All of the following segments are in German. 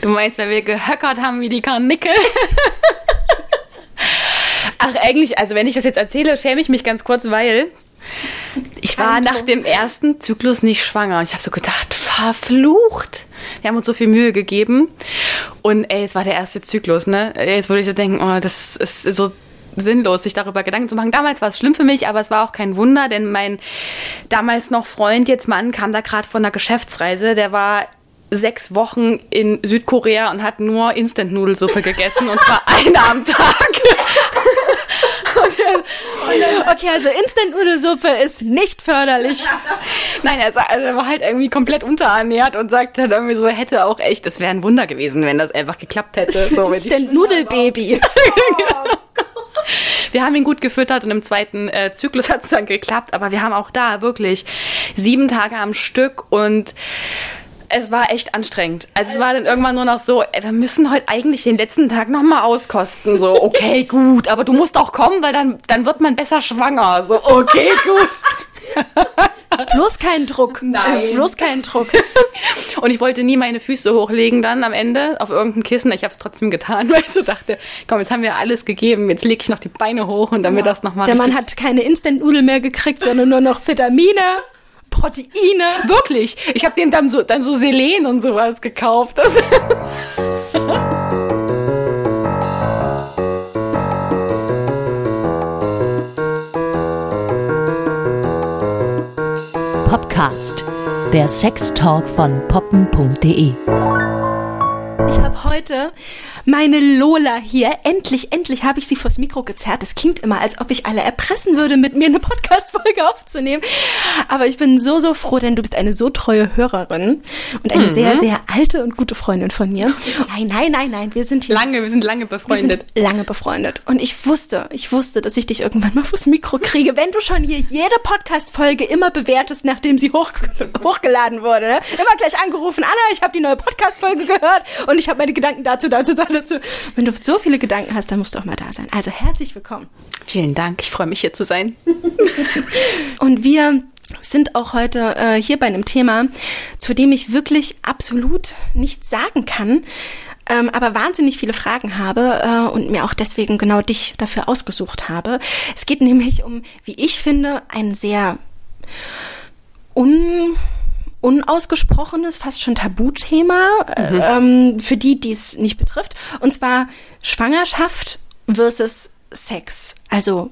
Du meinst, weil wir gehöckert haben wie die Karnickel? Ach, eigentlich, also wenn ich das jetzt erzähle, schäme ich mich ganz kurz, weil ich war nach dem ersten Zyklus nicht schwanger. Ich habe so gedacht, verflucht. Wir haben uns so viel Mühe gegeben. Und ey, es war der erste Zyklus, ne? Jetzt würde ich so denken, oh, das ist so sinnlos, sich darüber Gedanken zu machen. Damals war es schlimm für mich, aber es war auch kein Wunder, denn mein damals noch Freund, jetzt Mann, kam da gerade von einer Geschäftsreise. Der war sechs Wochen in Südkorea und hat nur Instant-Nudelsuppe gegessen und zwar eine am Tag. okay, also Instant-Nudelsuppe ist nicht förderlich. Nein, er, also er war halt irgendwie komplett unterernährt und sagt dann irgendwie so, hätte auch echt, es wäre ein Wunder gewesen, wenn das einfach geklappt hätte. So, Instant-Nudelbaby. wir haben ihn gut gefüttert und im zweiten äh, Zyklus hat es dann geklappt, aber wir haben auch da wirklich sieben Tage am Stück und es war echt anstrengend. Also es war dann irgendwann nur noch so, ey, wir müssen heute eigentlich den letzten Tag nochmal auskosten. So, okay, gut, aber du musst auch kommen, weil dann, dann wird man besser schwanger. So, okay, gut. Bloß keinen Druck. Nein. Bloß keinen Druck. Und ich wollte nie meine Füße hochlegen dann am Ende auf irgendein Kissen. Ich habe es trotzdem getan, weil ich so dachte, komm, jetzt haben wir alles gegeben. Jetzt lege ich noch die Beine hoch und damit ja. das nochmal Der Mann hat keine Instant-Nudel mehr gekriegt, sondern nur noch Vitamine. Proteine. Wirklich. Ich habe dem dann so, dann so Selen und sowas gekauft. Das Podcast. Der Sextalk von poppen.de. Ich habe heute meine Lola hier. Endlich, endlich habe ich sie vors Mikro gezerrt. Es klingt immer, als ob ich alle erpressen würde, mit mir eine Podcast-Folge aufzunehmen. Aber ich bin so, so froh, denn du bist eine so treue Hörerin und eine mhm. sehr, sehr alte und gute Freundin von mir. Nein, nein, nein, nein, wir sind hier. Lange, wir sind lange befreundet. Sind lange befreundet. Und ich wusste, ich wusste, dass ich dich irgendwann mal vors Mikro kriege, wenn du schon hier jede Podcast-Folge immer bewertest, nachdem sie hoch, hochgeladen wurde. Ne? Immer gleich angerufen, Anna, ich habe die neue Podcast-Folge gehört und ich habe meine Gedanken dazu, dazu, dazu. Wenn du so viele Gedanken hast, dann musst du auch mal da sein. Also herzlich willkommen. Vielen Dank. Ich freue mich hier zu sein. und wir sind auch heute äh, hier bei einem Thema, zu dem ich wirklich absolut nichts sagen kann, ähm, aber wahnsinnig viele Fragen habe äh, und mir auch deswegen genau dich dafür ausgesucht habe. Es geht nämlich um, wie ich finde, ein sehr un unausgesprochenes, fast schon Tabuthema, mhm. ähm, für die, die es nicht betrifft. Und zwar Schwangerschaft versus Sex. Also,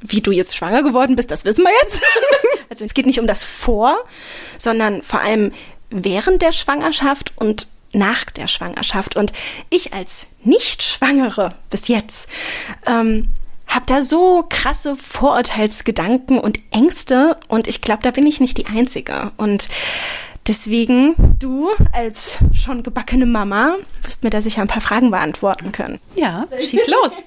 wie du jetzt schwanger geworden bist, das wissen wir jetzt. also, es geht nicht um das Vor, sondern vor allem während der Schwangerschaft und nach der Schwangerschaft. Und ich als Nicht-Schwangere bis jetzt ähm, habe da so krasse Vorurteilsgedanken und Ängste und ich glaube, da bin ich nicht die Einzige. Und deswegen, du als schon gebackene Mama wirst mir da sicher ein paar Fragen beantworten können. Ja, schieß los.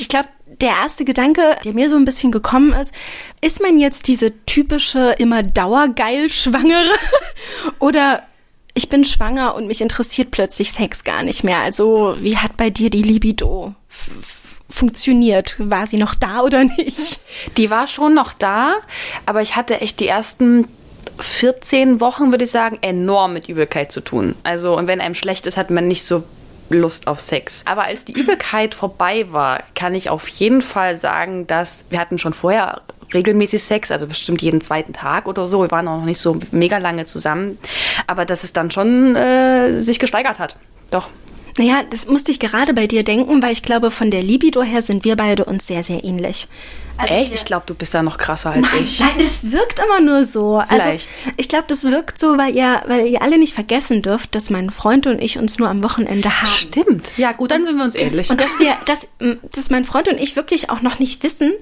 Ich glaube, der erste Gedanke, der mir so ein bisschen gekommen ist, ist man jetzt diese typische, immer dauergeil Schwangere oder ich bin schwanger und mich interessiert plötzlich Sex gar nicht mehr. Also, wie hat bei dir die Libido funktioniert? War sie noch da oder nicht? Die war schon noch da, aber ich hatte echt die ersten 14 Wochen, würde ich sagen, enorm mit Übelkeit zu tun. Also, und wenn einem schlecht ist, hat man nicht so Lust auf Sex. Aber als die Übelkeit vorbei war, kann ich auf jeden Fall sagen, dass wir hatten schon vorher regelmäßig Sex, also bestimmt jeden zweiten Tag oder so. Wir waren auch noch nicht so mega lange zusammen, aber dass es dann schon äh, sich gesteigert hat. Doch. Naja, das musste ich gerade bei dir denken, weil ich glaube, von der Libido her sind wir beide uns sehr, sehr ähnlich. Also Echt? Ich glaube, du bist da noch krasser als nein, ich. Nein, das wirkt immer nur so. Also, Vielleicht. Also, ich glaube, das wirkt so, weil ihr, weil ihr alle nicht vergessen dürft, dass mein Freund und ich uns nur am Wochenende haben. Stimmt. Ja, gut, dann sind wir uns ähnlich. Und dass wir, dass, dass mein Freund und ich wirklich auch noch nicht wissen,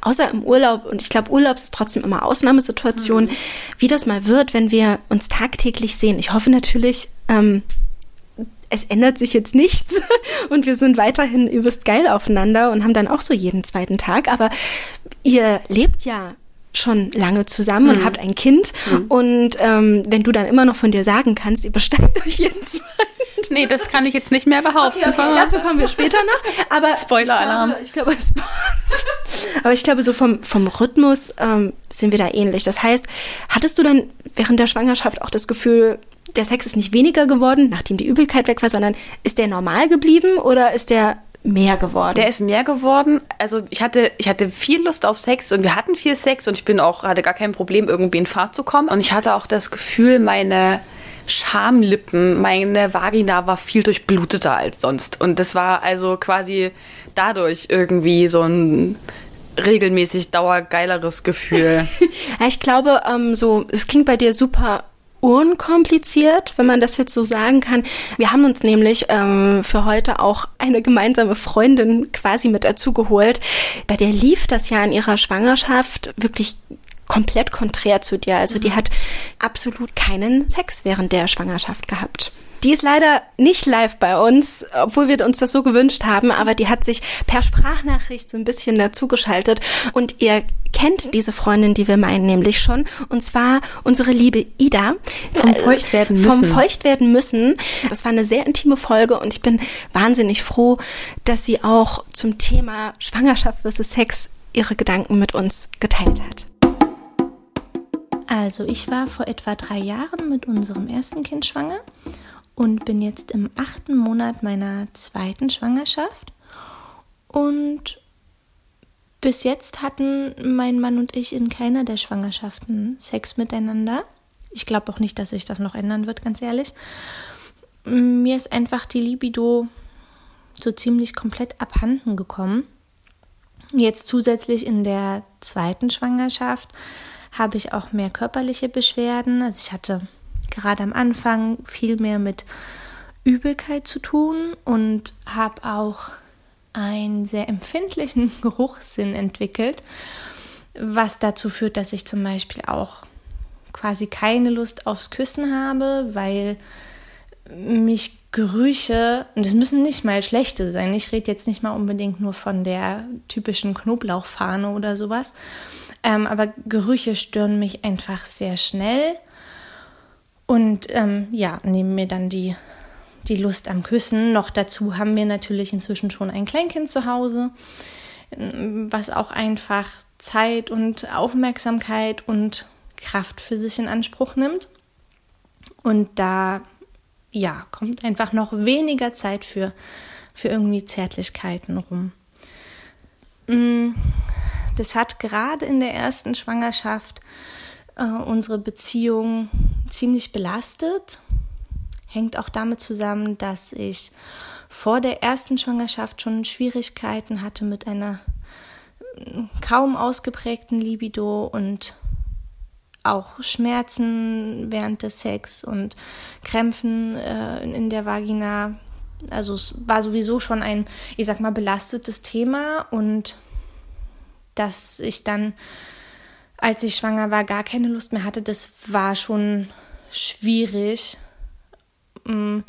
außer im Urlaub, und ich glaube, Urlaub ist trotzdem immer Ausnahmesituation, mhm. wie das mal wird, wenn wir uns tagtäglich sehen. Ich hoffe natürlich, ähm, es ändert sich jetzt nichts und wir sind weiterhin übelst geil aufeinander und haben dann auch so jeden zweiten Tag. Aber ihr lebt ja schon lange zusammen mhm. und habt ein Kind. Mhm. Und ähm, wenn du dann immer noch von dir sagen kannst, ihr besteigt euch jeden zweiten nee, das kann ich jetzt nicht mehr behaupten. Okay, okay, dazu kommen wir später noch. Aber Spoiler-Alarm. Ich glaube, ich glaube, aber ich glaube, so vom, vom Rhythmus ähm, sind wir da ähnlich. Das heißt, hattest du dann während der Schwangerschaft auch das Gefühl, der Sex ist nicht weniger geworden, nachdem die Übelkeit weg war, sondern ist der normal geblieben oder ist der mehr geworden? Der ist mehr geworden. Also ich hatte, ich hatte viel Lust auf Sex und wir hatten viel Sex und ich bin auch, hatte gar kein Problem, irgendwie in Fahrt zu kommen. Und ich hatte auch das Gefühl, meine Schamlippen, meine Vagina war viel durchbluteter als sonst. Und das war also quasi dadurch irgendwie so ein regelmäßig dauergeileres Gefühl. ich glaube, ähm, so, es klingt bei dir super unkompliziert, wenn man das jetzt so sagen kann. Wir haben uns nämlich ähm, für heute auch eine gemeinsame Freundin quasi mit dazu geholt. Bei der lief das ja in ihrer Schwangerschaft wirklich komplett konträr zu dir. Also die hat absolut keinen Sex während der Schwangerschaft gehabt. Die ist leider nicht live bei uns, obwohl wir uns das so gewünscht haben, aber die hat sich per Sprachnachricht so ein bisschen dazugeschaltet und ihr kennt diese Freundin, die wir meinen, nämlich schon, und zwar unsere liebe Ida. Vom Feuchtwerden müssen. Vom Feuchtwerden müssen. Das war eine sehr intime Folge und ich bin wahnsinnig froh, dass sie auch zum Thema Schwangerschaft versus Sex ihre Gedanken mit uns geteilt hat. Also ich war vor etwa drei Jahren mit unserem ersten Kind schwanger und bin jetzt im achten Monat meiner zweiten Schwangerschaft. Und bis jetzt hatten mein Mann und ich in keiner der Schwangerschaften Sex miteinander. Ich glaube auch nicht, dass sich das noch ändern wird, ganz ehrlich. Mir ist einfach die Libido so ziemlich komplett abhanden gekommen. Jetzt zusätzlich in der zweiten Schwangerschaft habe ich auch mehr körperliche Beschwerden. Also ich hatte gerade am Anfang viel mehr mit Übelkeit zu tun und habe auch einen sehr empfindlichen Geruchssinn entwickelt, was dazu führt, dass ich zum Beispiel auch quasi keine Lust aufs Küssen habe, weil mich Gerüche, und es müssen nicht mal schlechte sein, ich rede jetzt nicht mal unbedingt nur von der typischen Knoblauchfahne oder sowas, ähm, aber Gerüche stören mich einfach sehr schnell und ähm, ja, nehmen mir dann die, die Lust am Küssen. Noch dazu haben wir natürlich inzwischen schon ein Kleinkind zu Hause, was auch einfach Zeit und Aufmerksamkeit und Kraft für sich in Anspruch nimmt. Und da ja, kommt einfach noch weniger Zeit für, für irgendwie Zärtlichkeiten rum. Mm, das hat gerade in der ersten Schwangerschaft äh, unsere Beziehung ziemlich belastet. Hängt auch damit zusammen, dass ich vor der ersten Schwangerschaft schon Schwierigkeiten hatte mit einer äh, kaum ausgeprägten Libido und auch Schmerzen während des Sex und Krämpfen äh, in der Vagina. Also es war sowieso schon ein, ich sag mal, belastetes Thema und dass ich dann als ich schwanger war, gar keine Lust mehr hatte, das war schon schwierig. Mm,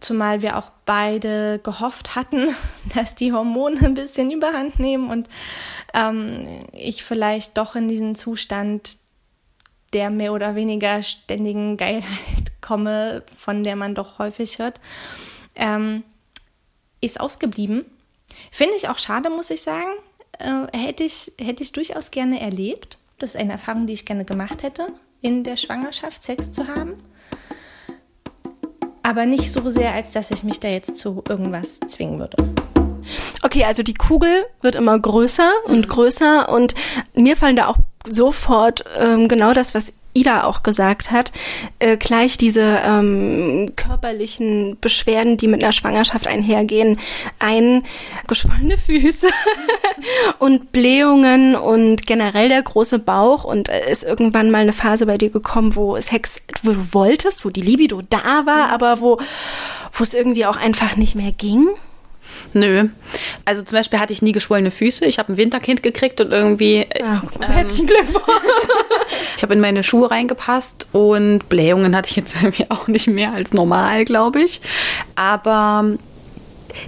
zumal wir auch beide gehofft hatten, dass die Hormone ein bisschen überhand nehmen und ähm, ich vielleicht doch in diesen Zustand der mehr oder weniger ständigen Geilheit komme, von der man doch häufig hört, ähm, ist ausgeblieben. Finde ich auch schade, muss ich sagen. Äh, hätte, ich, hätte ich durchaus gerne erlebt. Das ist eine Erfahrung, die ich gerne gemacht hätte, in der Schwangerschaft Sex zu haben. Aber nicht so sehr, als dass ich mich da jetzt zu irgendwas zwingen würde. Okay, also die Kugel wird immer größer und mhm. größer und mir fallen da auch sofort ähm, genau das, was Ida auch gesagt hat, äh, gleich diese ähm, körperlichen Beschwerden, die mit einer Schwangerschaft einhergehen, ein geschwollene Füße und Blähungen und generell der große Bauch und äh, ist irgendwann mal eine Phase bei dir gekommen, wo Sex, wo du wolltest, wo die Libido da war, aber wo wo es irgendwie auch einfach nicht mehr ging? Nö. Also zum Beispiel hatte ich nie geschwollene Füße. Ich habe ein Winterkind gekriegt und irgendwie. Ach, ähm, herzlichen Glückwunsch. ich habe in meine Schuhe reingepasst und Blähungen hatte ich jetzt irgendwie auch nicht mehr als normal, glaube ich. Aber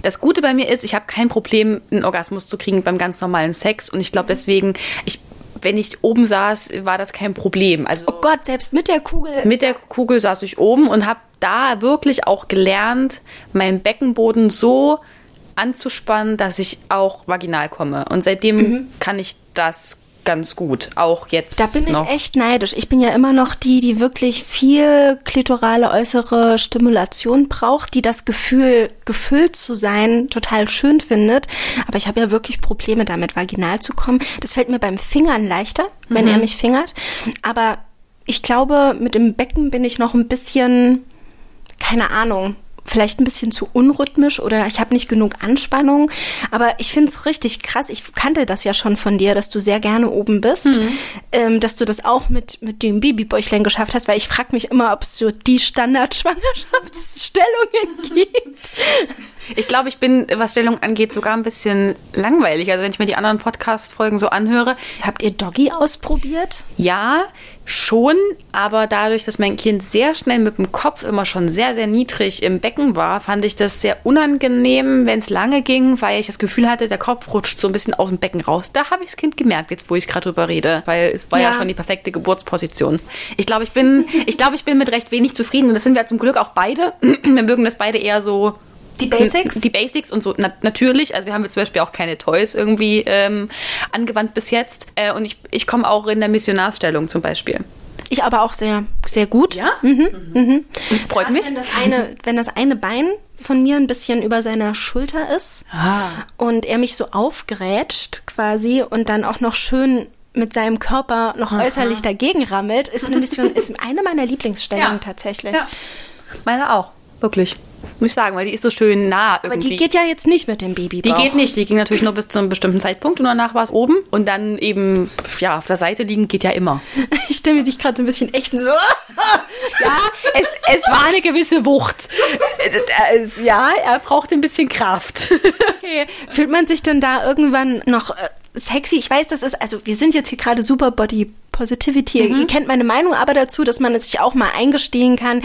das Gute bei mir ist, ich habe kein Problem, einen Orgasmus zu kriegen beim ganz normalen Sex. Und ich glaube deswegen, ich wenn ich oben saß, war das kein Problem. Also Oh Gott, selbst mit der Kugel. mit der Kugel saß ich oben und habe da wirklich auch gelernt, meinen Beckenboden so anzuspannen, dass ich auch vaginal komme. Und seitdem kann ich das ganz gut. Auch jetzt Da bin ich noch. echt neidisch. Ich bin ja immer noch die, die wirklich viel klitorale äußere Stimulation braucht, die das Gefühl, gefüllt zu sein, total schön findet. Aber ich habe ja wirklich Probleme damit, vaginal zu kommen. Das fällt mir beim Fingern leichter, wenn er mich fingert. Aber ich glaube, mit dem Becken bin ich noch ein bisschen, keine Ahnung, vielleicht ein bisschen zu unrhythmisch oder ich habe nicht genug Anspannung. Aber ich finde es richtig krass. Ich kannte das ja schon von dir, dass du sehr gerne oben bist, ähm, dass du das auch mit, mit dem Babybäuchlein geschafft hast, weil ich frage mich immer, ob es so die Standard-Schwangerschaftsstellungen gibt. Ich glaube, ich bin, was Stellung angeht, sogar ein bisschen langweilig. Also wenn ich mir die anderen Podcast-Folgen so anhöre, Habt ihr Doggy ausprobiert? ja, schon, aber dadurch, dass mein Kind sehr schnell mit dem Kopf immer schon sehr, sehr niedrig im Becken war, fand ich das sehr unangenehm, wenn es lange ging, weil ich das Gefühl hatte, der Kopf rutscht so ein bisschen aus dem Becken raus. Da habe ich das Kind gemerkt, jetzt wo ich gerade drüber rede, weil es war ja. Ja. schon die perfekte Geburtsposition. Ich glaube, ich bin, ich glaube, ich bin mit recht wenig zufrieden und das sind wir zum Glück auch beide. Wir mögen das beide eher so Die Basics? die Basics und so, na, natürlich. Also wir haben jetzt zum Beispiel auch keine Toys irgendwie ähm, angewandt bis jetzt. Äh, und ich, ich komme auch in der Missionarsstellung zum Beispiel. Ich aber auch sehr, sehr gut. Ja? Mhm. Freut Gerade mich. Wenn das, eine, wenn das eine Bein von mir ein bisschen über seiner Schulter ist Ah. und er mich so aufgrätscht quasi und dann auch noch schön mit seinem Körper noch äußerlich dagegen rammelt, ist eine Mission, ist eine meiner Lieblingsstellungen tatsächlich. Ja. Meine auch, wirklich. Muss ich sagen, weil die ist so schön nah Aber irgendwie. die geht ja jetzt nicht mit dem Baby. Die geht nicht, die ging natürlich nur bis zu einem bestimmten Zeitpunkt und danach war es oben. Und dann eben, ja, auf der Seite liegen geht ja immer. Ich stelle mir dich gerade so ein bisschen echt so. Ja, es, es war eine gewisse Wucht. Äh, Ja, er braucht ein bisschen Kraft. Okay. Fühlt man sich denn da irgendwann noch äh, sexy? Ich weiß, das ist, also wir sind jetzt hier gerade super Body Positivity. Ihr kennt meine Meinung aber dazu, dass man es sich auch mal eingestehen kann,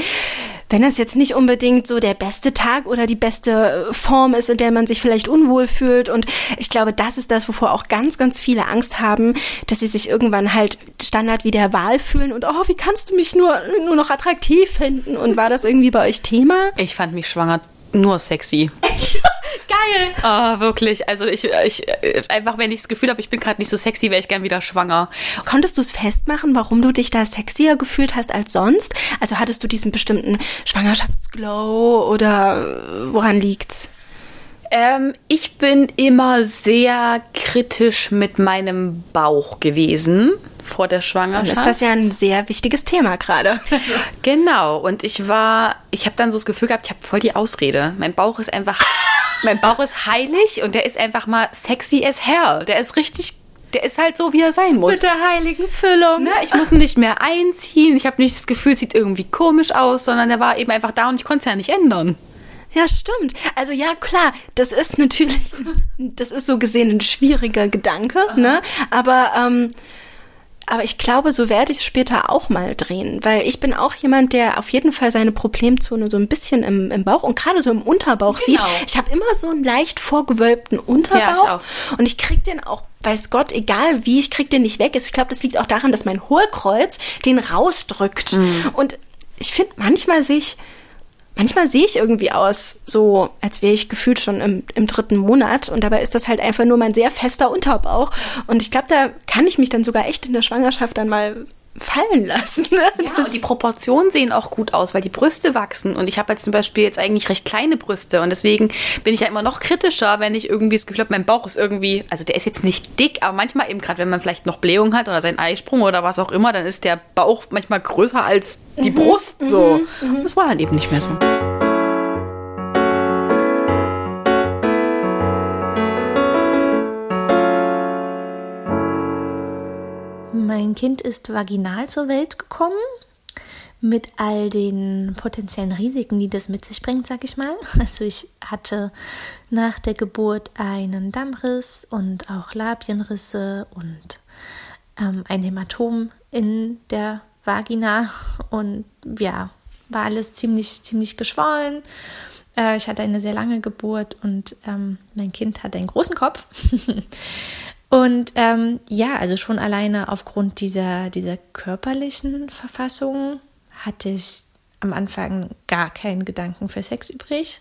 wenn das jetzt nicht unbedingt so der beste Tag oder die beste äh, Form ist, in der man sich vielleicht unwohl fühlt. Und ich glaube, das ist das, wovor auch ganz, ganz viele Angst haben, dass sie sich irgendwann halt Standard wie der Wahl fühlen und oh, wie kannst du mich nur, nur noch attraktiv finden? Und war das irgendwie bei euch Thema? Ich fand mich schwanger nur sexy. Geil! Ah, wirklich. Also ich, ich einfach, wenn ich das Gefühl habe, ich bin gerade nicht so sexy, wäre ich gern wieder schwanger. Konntest du es festmachen, warum du dich da sexier gefühlt hast als sonst? Also hattest du diesen bestimmten Schwangerschaftsglow oder äh, woran liegt's? Ähm, ich bin immer sehr kritisch mit meinem Bauch gewesen vor der Dann Schwangerschaft. ist das ja ein sehr wichtiges Thema gerade. Genau, und ich war, ich habe dann so das Gefühl gehabt, ich habe voll die Ausrede. Mein Bauch ist einfach, mein Bauch ist heilig und der ist einfach mal sexy as hell. Der ist richtig, der ist halt so, wie er sein muss. Mit der heiligen Füllung. Ne, ich muss ihn nicht mehr einziehen. Ich habe nicht das Gefühl, es sieht irgendwie komisch aus, sondern der war eben einfach da und ich konnte es ja nicht ändern. Ja, stimmt. Also ja, klar, das ist natürlich, das ist so gesehen ein schwieriger Gedanke, ne? Aber ähm, aber ich glaube, so werde ich es später auch mal drehen, weil ich bin auch jemand, der auf jeden Fall seine Problemzone so ein bisschen im, im Bauch und gerade so im Unterbauch Genau. sieht. Ich habe immer so einen leicht vorgewölbten Unterbauch Ja, ich und ich krieg den auch, weiß Gott, egal wie, ich krieg den nicht weg. Ich glaube, das liegt auch daran, dass mein Hohlkreuz den rausdrückt. Und ich finde, manchmal sehe ich Manchmal sehe ich irgendwie aus, so als wäre ich gefühlt schon im, im dritten Monat. Und dabei ist das halt einfach nur mein sehr fester Unterbauch. Und ich glaube, da kann ich mich dann sogar echt in der Schwangerschaft dann mal fallen lassen. Ne? Ja, und die Proportionen sehen auch gut aus, weil die Brüste wachsen. Und ich habe jetzt zum Beispiel jetzt eigentlich recht kleine Brüste. Und deswegen bin ich ja immer noch kritischer, wenn ich irgendwie das Gefühl habe, mein Bauch ist irgendwie, also der ist jetzt nicht dick, aber manchmal eben gerade, wenn man vielleicht noch Blähung hat oder seinen Eisprung oder was auch immer, dann ist der Bauch manchmal größer als die Brust. So. Und das war halt eben nicht mehr so. Mein Kind ist vaginal zur Welt gekommen. Mit all den potenziellen Risiken, die das mit sich bringt, sag ich mal. Also ich hatte nach der Geburt einen Dammriss und auch Labienrisse und ähm, ein Hämatom in der Vagina und ja, war alles ziemlich, ziemlich geschwollen. Äh, ich hatte eine sehr lange Geburt und ähm, mein Kind hatte einen großen Kopf. Und ähm, ja, also schon alleine aufgrund dieser, dieser körperlichen Verfassung hatte ich am Anfang gar keinen Gedanken für Sex übrig.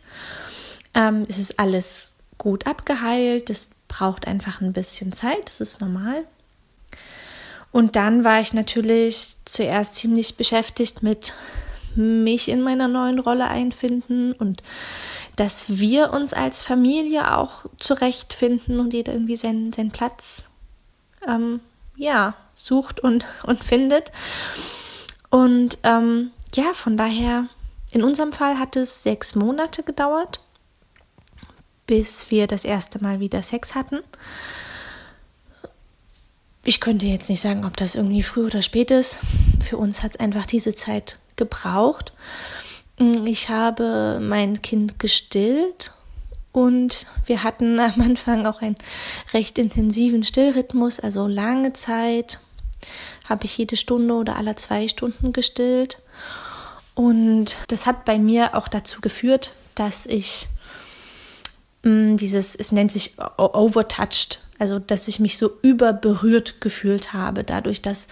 Ähm, es ist alles gut abgeheilt, es braucht einfach ein bisschen Zeit, das ist normal. Und dann war ich natürlich zuerst ziemlich beschäftigt mit mich in meiner neuen Rolle einfinden und dass wir uns als Familie auch zurechtfinden und jeder irgendwie seinen, seinen Platz ähm, ja, sucht und, und findet. Und ähm, ja, von daher, in unserem Fall hat es sechs Monate gedauert, bis wir das erste Mal wieder Sex hatten. Ich könnte jetzt nicht sagen, ob das irgendwie früh oder spät ist. Für uns hat es einfach diese Zeit gebraucht. Ich habe mein Kind gestillt und wir hatten am Anfang auch einen recht intensiven Stillrhythmus, also lange Zeit habe ich jede Stunde oder alle zwei Stunden gestillt. Und das hat bei mir auch dazu geführt, dass ich mm, dieses, es nennt sich overtouched, also dass ich mich so überberührt gefühlt habe, dadurch, dass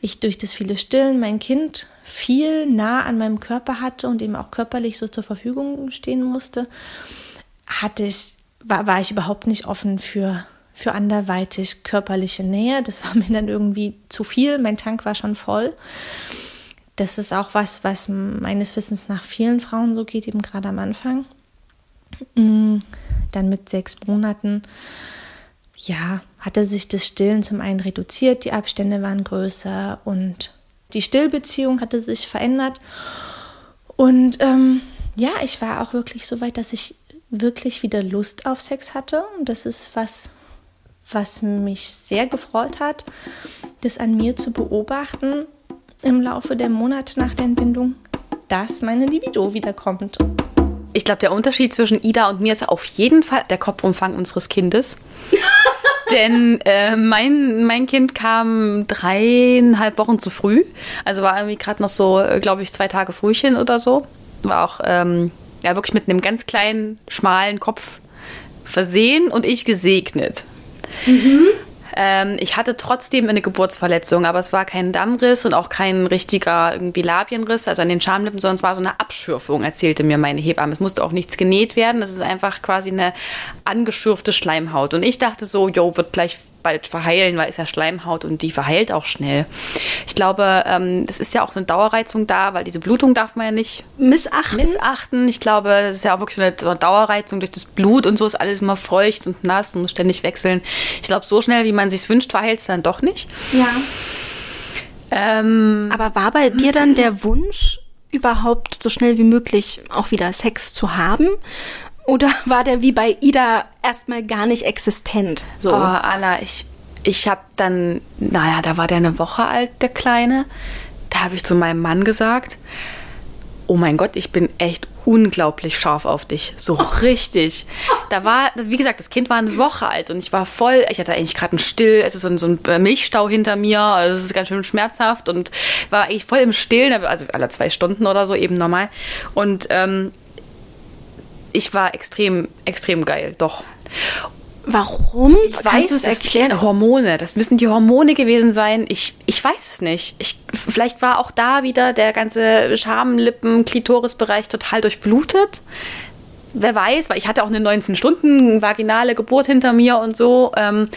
ich durch das viele Stillen mein Kind viel nah an meinem Körper hatte und ihm auch körperlich so zur Verfügung stehen musste, hatte ich, war, war ich überhaupt nicht offen für für anderweitig körperliche Nähe. Das war mir dann irgendwie zu viel. Mein Tank war schon voll. Das ist auch was, was meines Wissens nach vielen Frauen so geht, eben gerade am Anfang. Mm, dann mit sechs Monaten, ja, hatte sich das Stillen zum einen reduziert, die Abstände waren größer und die Stillbeziehung hatte sich verändert. Und ähm, ja, ich war auch wirklich so weit, dass ich wirklich wieder Lust auf Sex hatte. Und das ist was, was mich sehr gefreut hat, das an mir zu beobachten im Laufe der Monate nach der Entbindung, dass meine Libido wiederkommt. Ich glaube, der Unterschied zwischen Ida und mir ist auf jeden Fall der Kopfumfang unseres Kindes. Denn äh, mein, mein Kind kam dreieinhalb Wochen zu früh. Also war irgendwie gerade noch so, äh, glaube ich, zwei Tage Frühchen oder so. War auch ähm, ja, wirklich mit einem ganz kleinen, schmalen Kopf versehen und ich gesegnet. Mhm. Ähm, ich hatte trotzdem eine Geburtsverletzung, aber es war kein Dammriss und auch kein richtiger irgendwie Labienriss, also an den Schamlippen, sondern es war so eine Abschürfung, erzählte mir meine Hebamme. Es musste auch nichts genäht werden, das ist einfach quasi eine angeschürfte Schleimhaut. Und ich dachte so, jo, wird gleich bald verheilen, weil es ja Schleimhaut und die verheilt auch schnell. Ich glaube, ähm, das ist ja auch so eine Dauerreizung da, weil diese Blutung darf man ja nicht missachten. missachten. Ich glaube, das ist ja auch wirklich so eine, so eine Dauerreizung durch das Blut und so ist alles immer feucht und nass und muss ständig wechseln. Ich glaube, so schnell, wie man sich wünscht, verheilt es dann doch nicht. Ja. Ähm, Aber war bei dir dann der Wunsch, überhaupt so schnell wie möglich auch wieder Sex zu haben? Oder war der wie bei Ida erstmal gar nicht existent? So. Oh, Anna, ich, ich habe dann, naja, da war der eine Woche alt, der Kleine. Da habe ich zu meinem Mann gesagt, oh mein Gott, ich bin echt unglaublich scharf auf dich. So richtig. Da war, wie gesagt, das Kind war eine Woche alt und ich war voll, ich hatte eigentlich gerade einen Still, es ist so ein, so ein Milchstau hinter mir, also es ist ganz schön schmerzhaft und war eigentlich voll im Stillen, also alle zwei Stunden oder so eben normal. Und ähm, ich war extrem, extrem geil, doch. Warum? Ich Kannst weiß, du es erklären? Hormone. Das müssen die Hormone gewesen sein. Ich, ich weiß es nicht. Ich, vielleicht war auch da wieder der ganze Schamlippen, Klitorisbereich total durchblutet. Wer weiß, weil ich hatte auch eine 19 Stunden vaginale Geburt hinter mir und so. Ähm,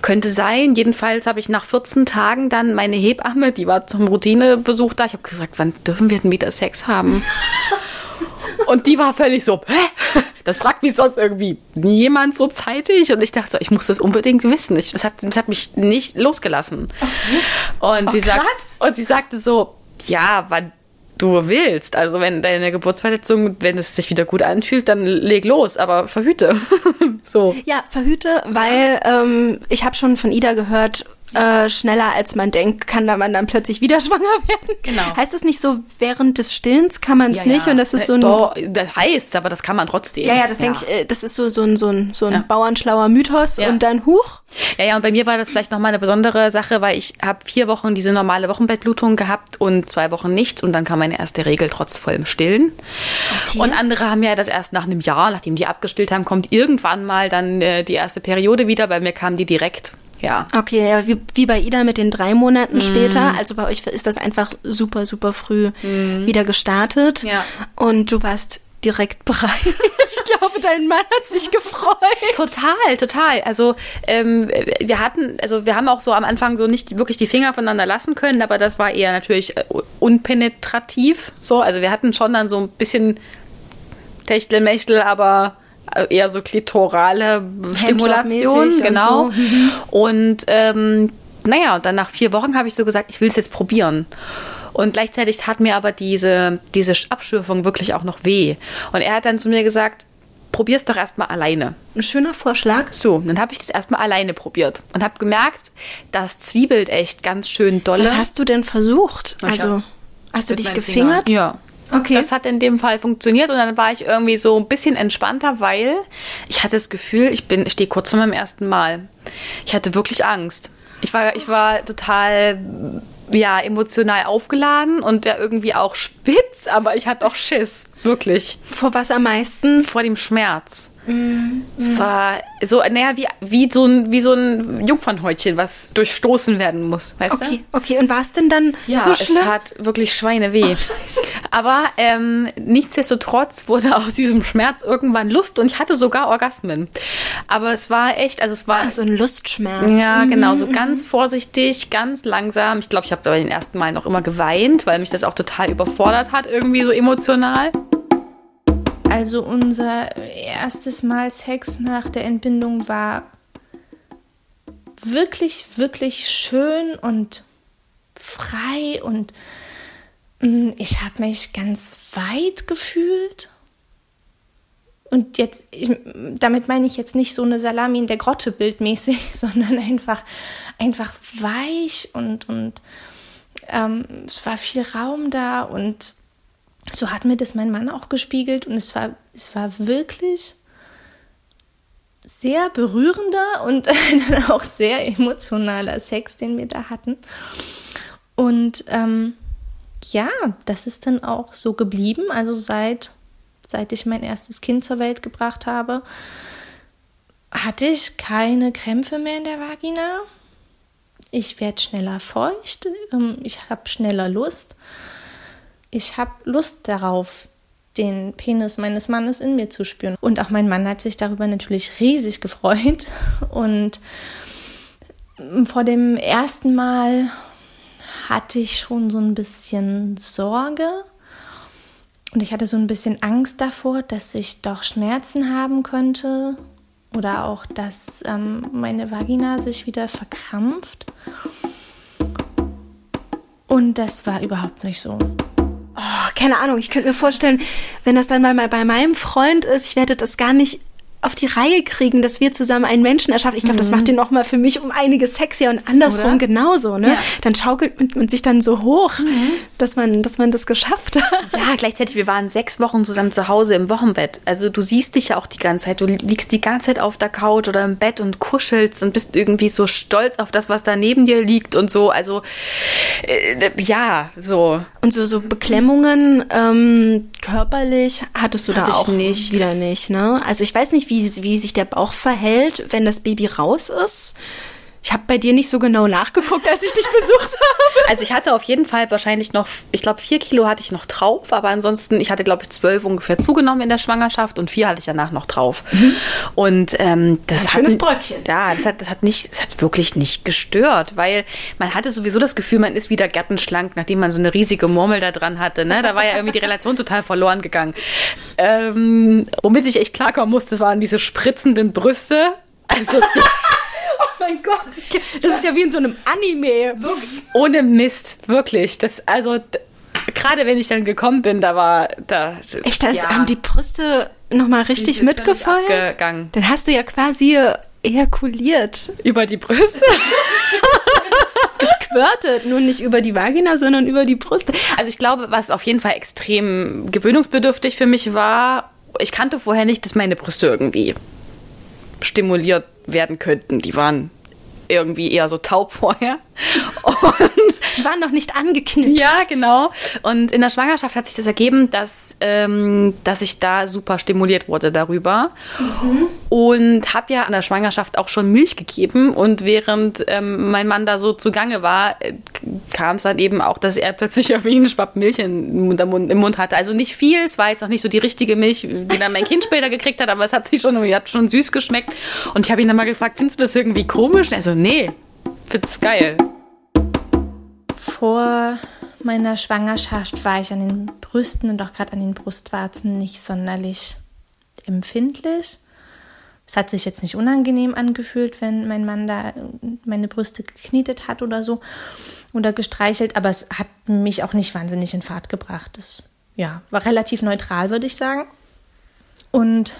könnte sein. Jedenfalls habe ich nach 14 Tagen dann meine Hebamme, die war zum Routinebesuch da. Ich habe gesagt, wann dürfen wir denn wieder Sex haben? Und die war völlig so, Hä? das fragt mich sonst irgendwie niemand so zeitig. Und ich dachte so, ich muss das unbedingt wissen. Ich, das, hat, das hat mich nicht losgelassen. Okay. Und, oh, sie sagt, und sie sagte so, ja, wann du willst. Also wenn deine Geburtsverletzung, wenn es sich wieder gut anfühlt, dann leg los, aber verhüte. so. Ja, verhüte, weil ähm, ich habe schon von Ida gehört, äh, schneller als man denkt, kann da man dann plötzlich wieder schwanger werden. Genau. Heißt das nicht so, während des Stillens kann man es nicht und das ist so ein... Äh, Doch, das heißt, aber das kann man trotzdem. Ja, ja, das denke ich, äh, das ist so, so ein, so ein, so ein Ja. bauernschlauer Mythos Ja. und dann huch. Ja, ja, und bei mir war das vielleicht nochmal eine besondere Sache, weil ich habe vier Wochen diese normale Wochenbettblutung gehabt und zwei Wochen nicht und dann kam meine erste Regel trotz vollem Stillen. Und andere haben ja das erst nach einem Jahr, nachdem die abgestillt haben, kommt irgendwann mal dann äh, die erste Periode wieder. Bei mir kam die direkt. Ja. Okay, ja, wie, wie bei Ida mit den drei Monaten später. Also bei euch ist das einfach super, super früh wieder gestartet. Ja. Und du warst direkt bereit. ich glaube, dein Mann hat sich gefreut. Total, total. Also ähm, wir hatten, also wir haben auch so am Anfang so nicht wirklich die Finger voneinander lassen können, aber das war eher natürlich äh, unpenetrativ. So, also wir hatten schon dann so ein bisschen Techtelmechtel, aber eher so klitorale Stimulation, und genau. so. Mhm. Und ähm, naja, und dann nach vier Wochen habe ich so gesagt, ich will es jetzt probieren. Und gleichzeitig tat mir aber diese, diese Abschürfung wirklich auch noch weh. Und er hat dann zu mir gesagt, probier's doch erstmal alleine. Ein schöner Vorschlag. So, dann habe ich das erstmal alleine probiert und habe gemerkt, das zwiebelt echt ganz schön dolle. Was hast du denn versucht? Also, hast du dich gefingert? Fingern. Ja. Okay. Das hat in dem Fall funktioniert und dann war ich irgendwie so ein bisschen entspannter, weil ich hatte das Gefühl, ich bin, ich stehe kurz vor meinem ersten Mal. Ich hatte wirklich Angst. Ich war, ich war total ja, emotional aufgeladen und ja irgendwie auch spitz, aber ich hatte auch Schiss. Wirklich. Vor was am meisten? Vor dem Schmerz. Es war so, naja, wie, wie, so ein, wie so ein Jungfernhäutchen, was durchstoßen werden muss, weißt du? Okay, okay. Und war es denn dann Ja, so es schlimm? tat wirklich Schweineweh. Aber ähm, nichtsdestotrotz wurde aus diesem Schmerz irgendwann Lust und ich hatte sogar Orgasmen. Aber es war echt, also es war. so ein Lustschmerz. ja, Mhm. genau, so ganz vorsichtig, ganz langsam. Ich glaube, ich habe bei den ersten Mal noch immer geweint, weil mich das auch total überfordert hat, irgendwie so emotional. Also unser erstes Mal Sex nach der Entbindung war wirklich, wirklich schön und frei und mm, ich habe mich ganz weit gefühlt. Und jetzt, ich, damit meine ich jetzt nicht so eine Salami in der Grotte bildmäßig, sondern einfach, einfach weich und, und ähm, es war viel Raum da und so hat mir das mein Mann auch gespiegelt und es war, es war wirklich sehr berührender und dann auch sehr emotionaler Sex, den wir da hatten. Und ähm, ja, das ist dann auch so geblieben. Also seit, seit ich mein erstes Kind zur Welt gebracht habe, hatte ich keine Krämpfe mehr in der Vagina. Ich werde schneller feucht, ähm, ich habe schneller Lust. Ich habe Lust darauf, den Penis meines Mannes in mir zu spüren. Und auch mein Mann hat sich darüber natürlich riesig gefreut. Und vor dem ersten Mal hatte ich schon so ein bisschen Sorge. Und ich hatte so ein bisschen Angst davor, dass ich doch Schmerzen haben könnte. Oder auch, dass ähm, meine Vagina sich wieder verkrampft. Und das war überhaupt nicht so. Oh, keine Ahnung, ich könnte mir vorstellen, wenn das dann mal bei meinem Freund ist, ich werde das gar nicht auf die Reihe kriegen, dass wir zusammen einen Menschen erschaffen. Ich glaube, das macht den noch mal für mich um einiges sexier und andersrum Mhm. Oder? genauso. Ne? Ja. Mhm. Dann schaukelt man sich dann so hoch, dass man, dass man das geschafft hat. Ja, gleichzeitig, wir waren sechs Wochen zusammen zu Hause im Wochenbett. Also du siehst dich ja auch die ganze Zeit. Du liegst die ganze Zeit auf der Couch oder im Bett und kuschelst und bist irgendwie so stolz auf das, was da neben dir liegt und so. Also äh, ja, so. Und so, so Beklemmungen ähm, körperlich hattest du da Hatte ich auch nicht. wieder nicht, ne? Also ich weiß nicht, wie, wie sich der Bauch verhält, wenn das Baby raus ist. Ich habe bei dir nicht so genau nachgeguckt, als ich dich besucht habe. Also ich hatte auf jeden Fall wahrscheinlich noch, ich glaube, vier Kilo hatte ich noch drauf, aber ansonsten, ich hatte, glaube ich, zwölf ungefähr zugenommen in der Schwangerschaft und vier hatte ich danach noch drauf. Und ähm, das Ein hat schönes Bröckchen. Ja, das hat, das hat nicht, das hat wirklich nicht gestört, weil man hatte sowieso das Gefühl, man ist wieder gärtenschlank, nachdem man so eine riesige Murmel da dran hatte. Ne? Da war ja irgendwie die Relation total verloren gegangen. Ähm, womit ich echt klarkommen musste, das waren diese spritzenden Brüste. Also mein Gott, das ist ja wie in so einem Anime. ohne Mist, wirklich. Das, also, gerade wenn ich dann gekommen bin, da war da. Echt, da ist- ja, haben die Brüste nochmal richtig abgegangen. Dann hast du ja quasi ejakuliert. Über die Brüste. gesquirtet, nur nicht über die Vagina, sondern über die Brüste. Also ich glaube, was auf jeden Fall extrem gewöhnungsbedürftig für mich war, ich kannte vorher nicht, dass meine Brüste irgendwie stimuliert werden könnten. Die waren irgendwie eher so taub vorher. Und die waren noch nicht angeknipst. Ja, genau. Und in der Schwangerschaft hat sich das ergeben, dass, ähm, dass ich da super stimuliert wurde darüber. Mhm. Und habe ja in der Schwangerschaft auch schon Milch gegeben. Und während ähm, mein Mann da so zugange war, äh, kam es dann eben auch, dass er plötzlich irgendwie einen Schwapp Milch im Mund, im Mund hatte. Also nicht viel, es war jetzt noch nicht so die richtige Milch, die dann mein Kind später gekriegt hat, aber es hat sich schon, hat schon süß geschmeckt. Und ich habe ihn dann mal gefragt, findest du das irgendwie komisch? Und er so, nee, find's geil. Vor meiner Schwangerschaft war ich an den Brüsten und auch gerade an den Brustwarzen nicht sonderlich empfindlich. Es hat sich jetzt nicht unangenehm angefühlt, wenn mein Mann da meine Brüste geknetet hat oder so oder gestreichelt, aber es hat mich auch nicht wahnsinnig in Fahrt gebracht. Es ja, war relativ neutral, würde ich sagen. Und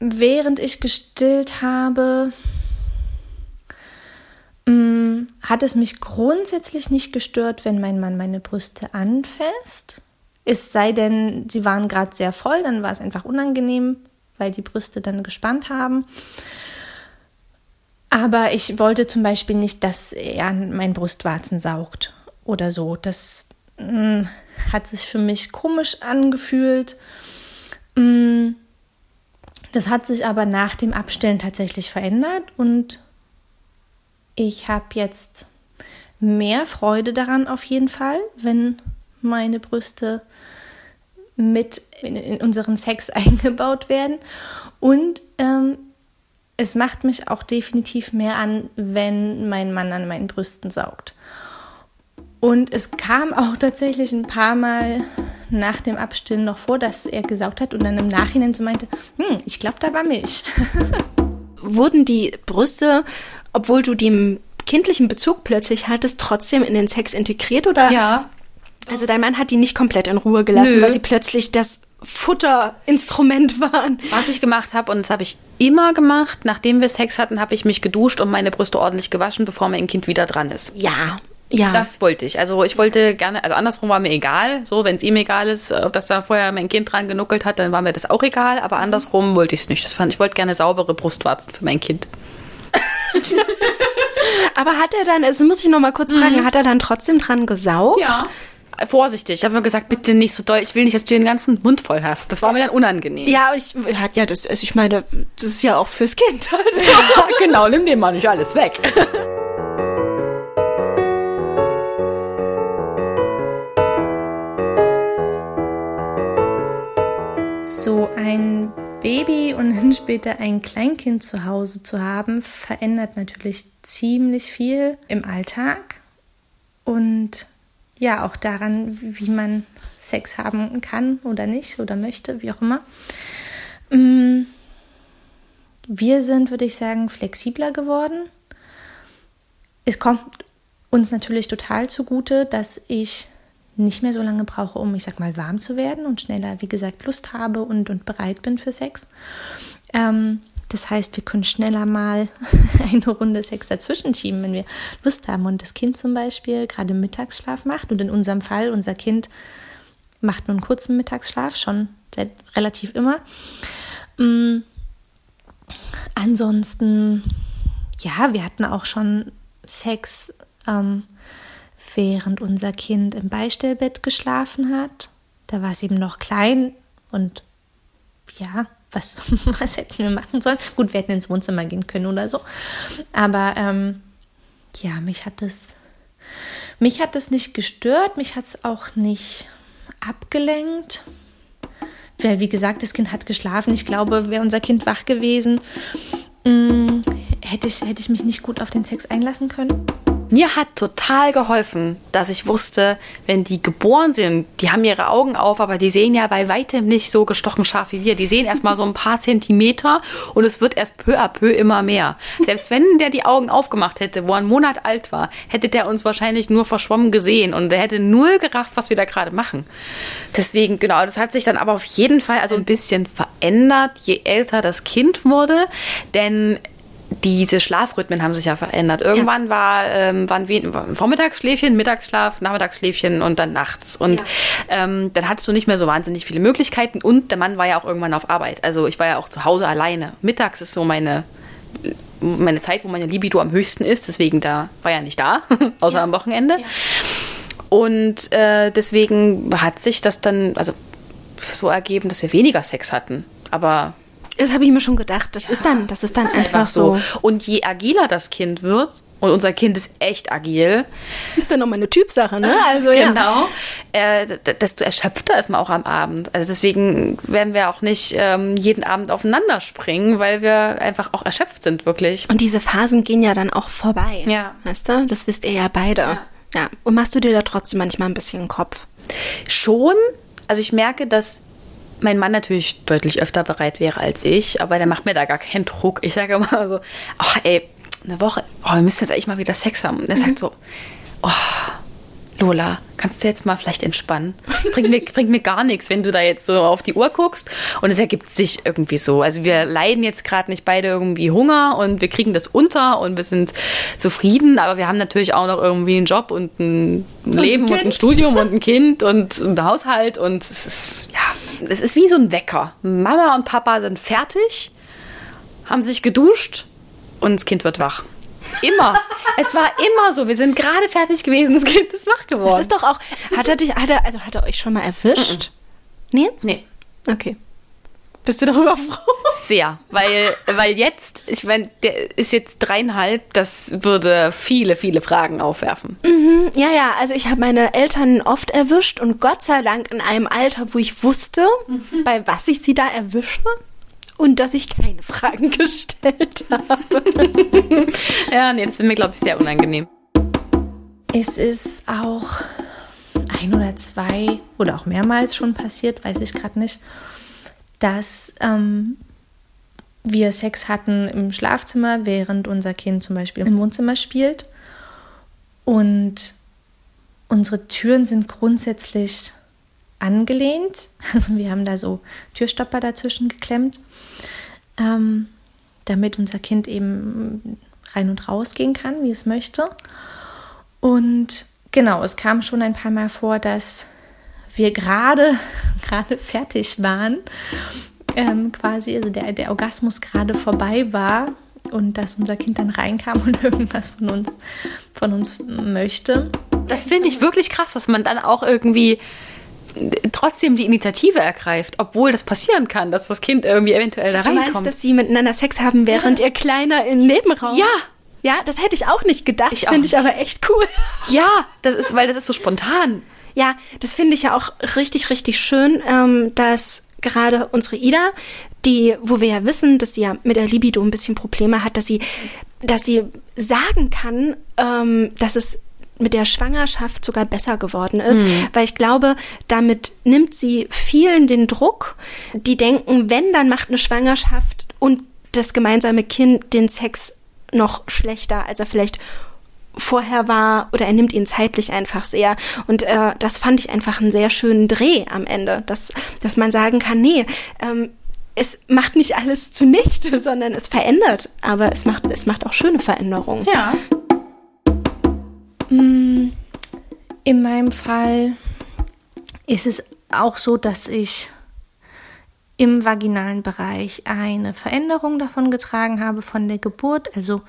während ich gestillt habe, mm, hat es mich grundsätzlich nicht gestört, wenn mein Mann meine Brüste anfasst. Es sei denn, sie waren gerade sehr voll, dann war es einfach unangenehm, weil die Brüste dann gespannt haben. Aber ich wollte zum Beispiel nicht, dass er an meinen Brustwarzen saugt oder so. Das mh, mm, hat sich für mich komisch angefühlt. Mh, mm, das hat sich aber nach dem Abstellen tatsächlich verändert und ich habe jetzt mehr Freude daran auf jeden Fall, wenn meine Brüste mit in, unseren Sex eingebaut werden. Und ähm, es macht mich auch definitiv mehr an, wenn mein Mann an meinen Brüsten saugt. Und es kam auch tatsächlich ein paar Mal nach dem Abstillen noch vor, dass er gesaugt hat und dann im Nachhinein so meinte, hm, ich glaube, da war Milch. Wurden die Brüste, obwohl du den kindlichen Bezug plötzlich hattest, trotzdem in den Sex integriert oder? Ja. Also dein Mann hat die nicht komplett in Ruhe gelassen, Nö. weil sie plötzlich das Futterinstrument waren. Was ich gemacht habe, und das habe ich immer gemacht, nachdem wir Sex hatten, habe ich mich geduscht und meine Brüste ordentlich gewaschen, bevor mein Kind wieder dran ist. Ja. Ja. Das wollte ich. Also ich wollte gerne, also andersrum war mir egal, so wenn es ihm egal ist, ob das da vorher mein Kind dran genuckelt hat, dann war mir das auch egal, aber andersrum wollte ich es nicht. Das fand, ich wollte gerne saubere Brustwarzen für mein Kind. aber hat er dann, also muss ich noch mal kurz fragen, mhm. hat er dann trotzdem dran gesaugt? Ja vorsichtig. Ich habe mir gesagt, bitte nicht so doll. Ich will nicht, dass du den ganzen Mund voll hast. Das war mir dann unangenehm. Ja, ich hat ja das. Also ich meine, das ist ja auch fürs Kind. Also. Ja, genau, nimm dem mal nicht alles weg. So ein Baby und dann später ein Kleinkind zu Hause zu haben, verändert natürlich ziemlich viel im Alltag. Und ja auch daran, wie man Sex haben kann oder nicht oder möchte, wie auch immer. Mm, wir sind, würde ich sagen, flexibler geworden. Es kommt uns natürlich total zugute, dass ich nicht mehr so lange brauche, um, ich sag mal, warm zu werden und schneller, wie gesagt, Lust habe und, und bereit bin für Sex. Ähm, das heißt, wir können schneller mal eine Runde Sex dazwischen schieben, wenn wir Lust haben und das Kind zum Beispiel gerade Mittagsschlaf macht. Und in unserem Fall, unser Kind macht nur einen kurzen Mittagsschlaf, schon seit relativ immer. Mhm. Ansonsten, ja, wir hatten auch schon Sex, ähm, während unser Kind im Beistellbett geschlafen hat. Da war es eben noch klein und ja, was, was hätten wir machen sollen? Gut, wir hätten ins Wohnzimmer gehen können oder so. Aber ähm, ja, mich hat es, mich hat es nicht gestört, mich hat es auch nicht abgelenkt. Weil, wie gesagt, das Kind hat geschlafen. Ich glaube, wäre unser Kind wach gewesen, mh, mm, hätte, ich, hätte ich mich nicht gut auf den Sex einlassen können. Mir hat total geholfen, dass ich wusste, wenn die geboren sind, die haben ihre Augen auf, aber die sehen ja bei weitem nicht so gestochen scharf wie wir. Die sehen erst mal so ein paar Zentimeter und es wird erst peu à peu immer mehr. Selbst wenn der die Augen aufgemacht hätte, wo er einen Monat alt war, hätte der uns wahrscheinlich nur verschwommen gesehen und er hätte null gerafft, was wir da gerade machen. Deswegen, genau, das hat sich dann aber auf jeden Fall also ein bisschen verändert, je älter das Kind wurde, denn diese Schlafrhythmen haben sich ja verändert. Irgendwann ja. war, ähm, waren wir Vormittagsschläfchen, Mittagsschlaf, Nachmittagsschläfchen und dann nachts. Und ja. ähm, dann hattest du nicht mehr so wahnsinnig viele Möglichkeiten. Und der Mann war ja auch irgendwann auf Arbeit. Also ich war ja auch zu Hause alleine. Mittags ist so meine meine Zeit, wo meine Libido am höchsten ist. Deswegen da war ja nicht da, außer ja. am Wochenende. Und äh, deswegen hat sich das dann also so ergeben, dass wir weniger Sex hatten. Aber das habe ich mir schon gedacht. Das ja, ist dann, das ist dann einfach, einfach so. so. Und je agiler das Kind wird, und unser Kind ist echt agil. Ist dann nochmal eine Typsache, ne? Also, genau. Ja. Äh, desto erschöpfter ist man auch am Abend. Also deswegen werden wir auch nicht ähm, jeden Abend aufeinander springen, weil wir einfach auch erschöpft sind, wirklich. Und diese Phasen gehen ja dann auch vorbei. Ja. Weißt du? Das wisst ihr ja beide. Ja. ja. Und machst du dir da trotzdem manchmal ein bisschen Kopf? Schon. Also ich merke, dass mein Mann natürlich deutlich öfter bereit wäre als ich, aber der macht mir da gar keinen Druck. Ich sage immer so, ach ey, eine Woche, oh, wir müssen jetzt eigentlich mal wieder Sex haben. Und er mhm. sagt so, oh, Lola, kannst du jetzt mal vielleicht entspannen? Das bringt mir, bringt mir gar nichts, wenn du da jetzt so auf die Uhr guckst. Und es ergibt sich irgendwie so. Also wir leiden jetzt gerade nicht beide irgendwie Hunger und wir kriegen das unter und wir sind zufrieden, aber wir haben natürlich auch noch irgendwie einen Job und ein Leben und ein, und ein Studium und ein Kind und ein Haushalt und es ist, ja, es ist wie so ein Wecker. Mama und Papa sind fertig, haben sich geduscht und das Kind wird wach. Immer. es war immer so. Wir sind gerade fertig gewesen, das Kind ist wach geworden. Das ist doch auch. Hat er dich, hat er, also hat er euch schon mal erwischt? Nee? Nee. Okay. Bist du darüber froh? Sehr, weil, weil jetzt, ich meine, der ist jetzt dreieinhalb, das würde viele, viele Fragen aufwerfen. Mhm, ja, ja, also ich habe meine Eltern oft erwischt und Gott sei Dank in einem Alter, wo ich wusste, mhm. bei was ich sie da erwische und dass ich keine Fragen gestellt habe. ja, nee, das wird mir, glaube ich, sehr unangenehm. Es ist auch ein oder zwei oder auch mehrmals schon passiert, weiß ich gerade nicht, dass ähm, wir Sex hatten im Schlafzimmer, während unser Kind zum Beispiel im Wohnzimmer spielt. Und unsere Türen sind grundsätzlich angelehnt. Also wir haben da so Türstopper dazwischen geklemmt, ähm, damit unser Kind eben rein und raus gehen kann, wie es möchte. Und genau, es kam schon ein paar Mal vor, dass wir gerade gerade fertig waren, ähm, quasi, also der, der Orgasmus gerade vorbei war und dass unser Kind dann reinkam und irgendwas von uns von uns möchte. Das finde ich wirklich krass, dass man dann auch irgendwie trotzdem die Initiative ergreift, obwohl das passieren kann, dass das Kind irgendwie eventuell da reinkommt. Du meinst, dass sie miteinander Sex haben, während ja. ihr Kleiner im Nebenraum? Ja. Ja, das hätte ich auch nicht gedacht. Ich das finde ich aber echt cool. Ja, das ist, weil das ist so spontan. Ja, das finde ich ja auch richtig, richtig schön, ähm, dass gerade unsere Ida, die, wo wir ja wissen, dass sie ja mit der Libido ein bisschen Probleme hat, dass sie, dass sie sagen kann, ähm, dass es mit der Schwangerschaft sogar besser geworden ist, mhm. weil ich glaube, damit nimmt sie vielen den Druck, die denken, wenn, dann macht eine Schwangerschaft und das gemeinsame Kind den Sex noch schlechter, als er vielleicht vorher war oder er nimmt ihn zeitlich einfach sehr. Und äh, das fand ich einfach einen sehr schönen Dreh am Ende, dass, dass man sagen kann, nee, ähm, es macht nicht alles zunichte, sondern es verändert, aber es macht, es macht auch schöne Veränderungen. Ja. Mm, in meinem Fall ist es auch so, dass ich im vaginalen Bereich eine Veränderung davon getragen habe von der Geburt. Also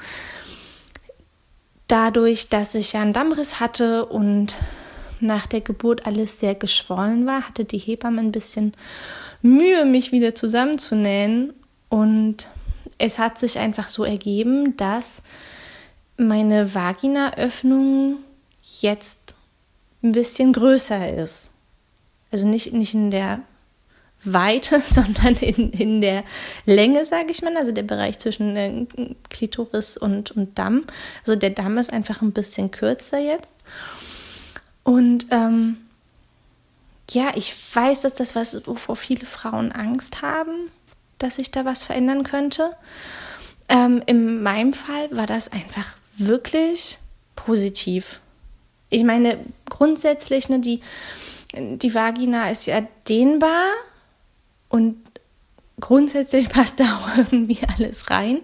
dadurch, dass ich ja einen Dammriss hatte und nach der Geburt alles sehr geschwollen war, hatte die Hebamme ein bisschen Mühe, mich wieder zusammenzunähen. Und es hat sich einfach so ergeben, dass meine Vaginaöffnung jetzt ein bisschen größer ist. Also nicht, nicht in der Weite, sondern in, in der Länge, sage ich mal, also der Bereich zwischen äh, Klitoris und, und Damm. Also der Damm ist einfach ein bisschen kürzer jetzt. Und ähm, ja, ich weiß, dass das was, wovor viele Frauen Angst haben, dass sich da was verändern könnte. Ähm, in meinem Fall war das einfach wirklich positiv. Ich meine, grundsätzlich, ne, die, die Vagina ist ja dehnbar und grundsätzlich passt da auch irgendwie alles rein.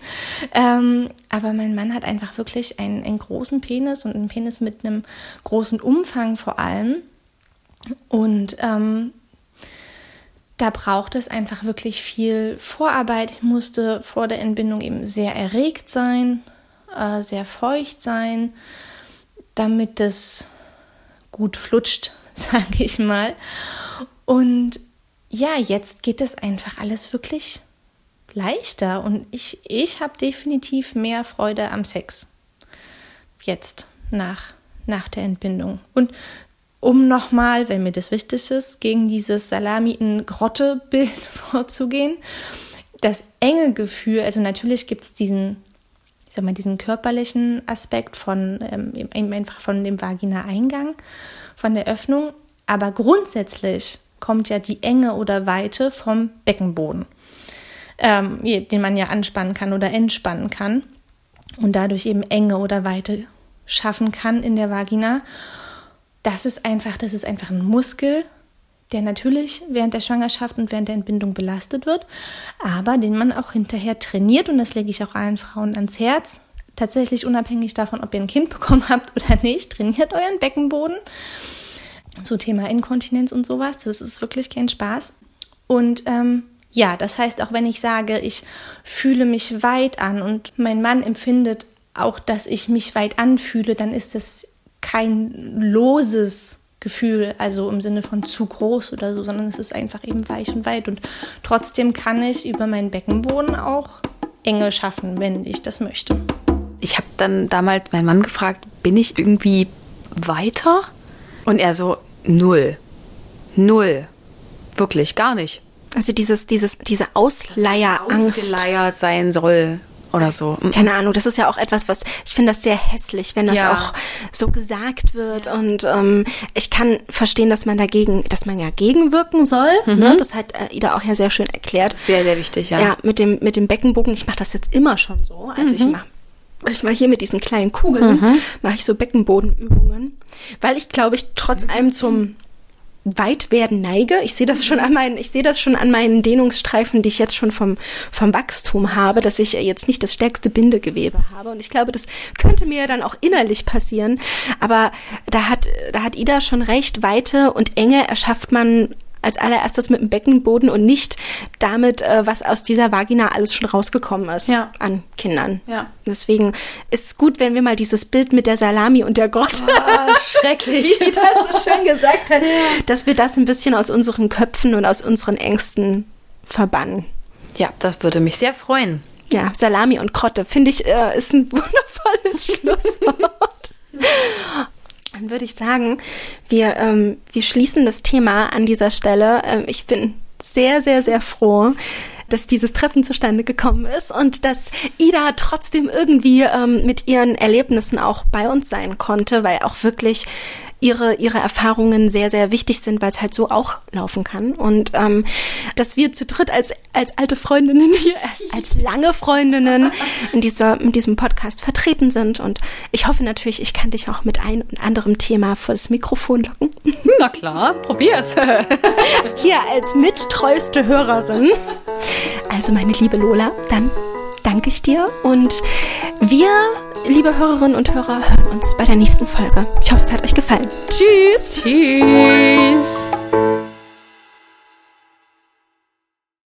Ähm, aber mein Mann hat einfach wirklich einen, einen großen Penis und einen Penis mit einem großen Umfang vor allem. Und ähm, da braucht es einfach wirklich viel Vorarbeit. Ich musste vor der Entbindung eben sehr erregt sein, äh, sehr feucht sein, damit es gut flutscht, sage ich mal. Und ja, jetzt geht es einfach alles wirklich leichter und ich, ich habe definitiv mehr Freude am Sex. Jetzt, nach, nach der Entbindung. Und um nochmal, wenn mir das wichtig ist, gegen dieses Salami in Grotte-Bild vorzugehen, das enge Gefühl, also natürlich gibt es diesen, sag mal, diesen körperlichen Aspekt von ähm, einfach von dem Vagina-Eingang, von der Öffnung, aber grundsätzlich kommt ja die Enge oder Weite vom Beckenboden, ähm, den man ja anspannen kann oder entspannen kann und dadurch eben Enge oder Weite schaffen kann in der Vagina. Das ist einfach, das ist einfach ein Muskel, der natürlich während der Schwangerschaft und während der Entbindung belastet wird, aber den man auch hinterher trainiert und das lege ich auch allen Frauen ans Herz. Tatsächlich unabhängig davon, ob ihr ein Kind bekommen habt oder nicht, trainiert euren Beckenboden so Thema Inkontinenz und sowas. Das ist wirklich kein Spaß. Und ähm, ja, das heißt, auch wenn ich sage, ich fühle mich weit an und mein Mann empfindet auch, dass ich mich weit anfühle, dann ist das kein loses Gefühl, also im Sinne von zu groß oder so, sondern es ist einfach eben weich und weit. Und trotzdem kann ich über meinen Beckenboden auch Enge schaffen, wenn ich das möchte. Ich habe dann damals meinen Mann gefragt, bin ich irgendwie weiter? Und er so, null. Null. Wirklich, gar nicht. Also dieses, dieses, diese Ausleierangst. Ausgeleiert sein soll oder so. Mhm. Keine Ahnung, das ist ja auch etwas, was ich finde das sehr hässlich, wenn das ja. auch so gesagt wird. Und ähm, ich kann verstehen, dass man dagegen, dass man ja gegenwirken soll. Mhm. Ne? Das hat äh, Ida auch ja sehr schön erklärt. Sehr, sehr wichtig, ja. Ja, mit dem, mit dem Beckenbogen, ich mache das jetzt immer schon so. Also mhm. ich mache manchmal hier mit diesen kleinen Kugeln mhm. mache ich so Beckenbodenübungen, weil ich glaube ich trotz allem zum Weitwerden neige. Ich sehe das schon an meinen, ich sehe das schon an meinen Dehnungsstreifen, die ich jetzt schon vom, vom Wachstum habe, dass ich jetzt nicht das stärkste Bindegewebe habe. Und ich glaube, das könnte mir dann auch innerlich passieren. Aber da hat, da hat Ida schon recht. Weite und Enge erschafft man als allererstes mit dem Beckenboden und nicht damit, äh, was aus dieser Vagina alles schon rausgekommen ist ja. an Kindern. Ja. Deswegen ist es gut, wenn wir mal dieses Bild mit der Salami und der Grotte, oh, schrecklich, wie sie das so schön gesagt hat, dass wir das ein bisschen aus unseren Köpfen und aus unseren Ängsten verbannen. Ja, das würde mich sehr freuen. Ja, Salami und Krotte, finde ich, äh, ist ein wundervolles Schlusswort. Dann würde ich sagen, wir, ähm, wir schließen das Thema an dieser Stelle. Ähm, ich bin sehr, sehr, sehr froh, dass dieses Treffen zustande gekommen ist und dass Ida trotzdem irgendwie ähm, mit ihren Erlebnissen auch bei uns sein konnte, weil auch wirklich ihre, ihre Erfahrungen sehr, sehr wichtig sind, weil es halt so auch laufen kann. Und ähm, dass wir zu dritt als, als alte Freundinnen hier, als lange Freundinnen in, dieser, in diesem Podcast vertreten sind. Und ich hoffe natürlich, ich kann dich auch mit ein und anderem Thema vor das Mikrofon locken. Na klar, probier's. hier als mittreueste Hörerin. Also meine liebe Lola, dann danke ich dir und wir liebe Hörerinnen und Hörer, hören uns bei der nächsten Folge. Ich hoffe, es hat euch gefallen. Tschüss. Tschüss.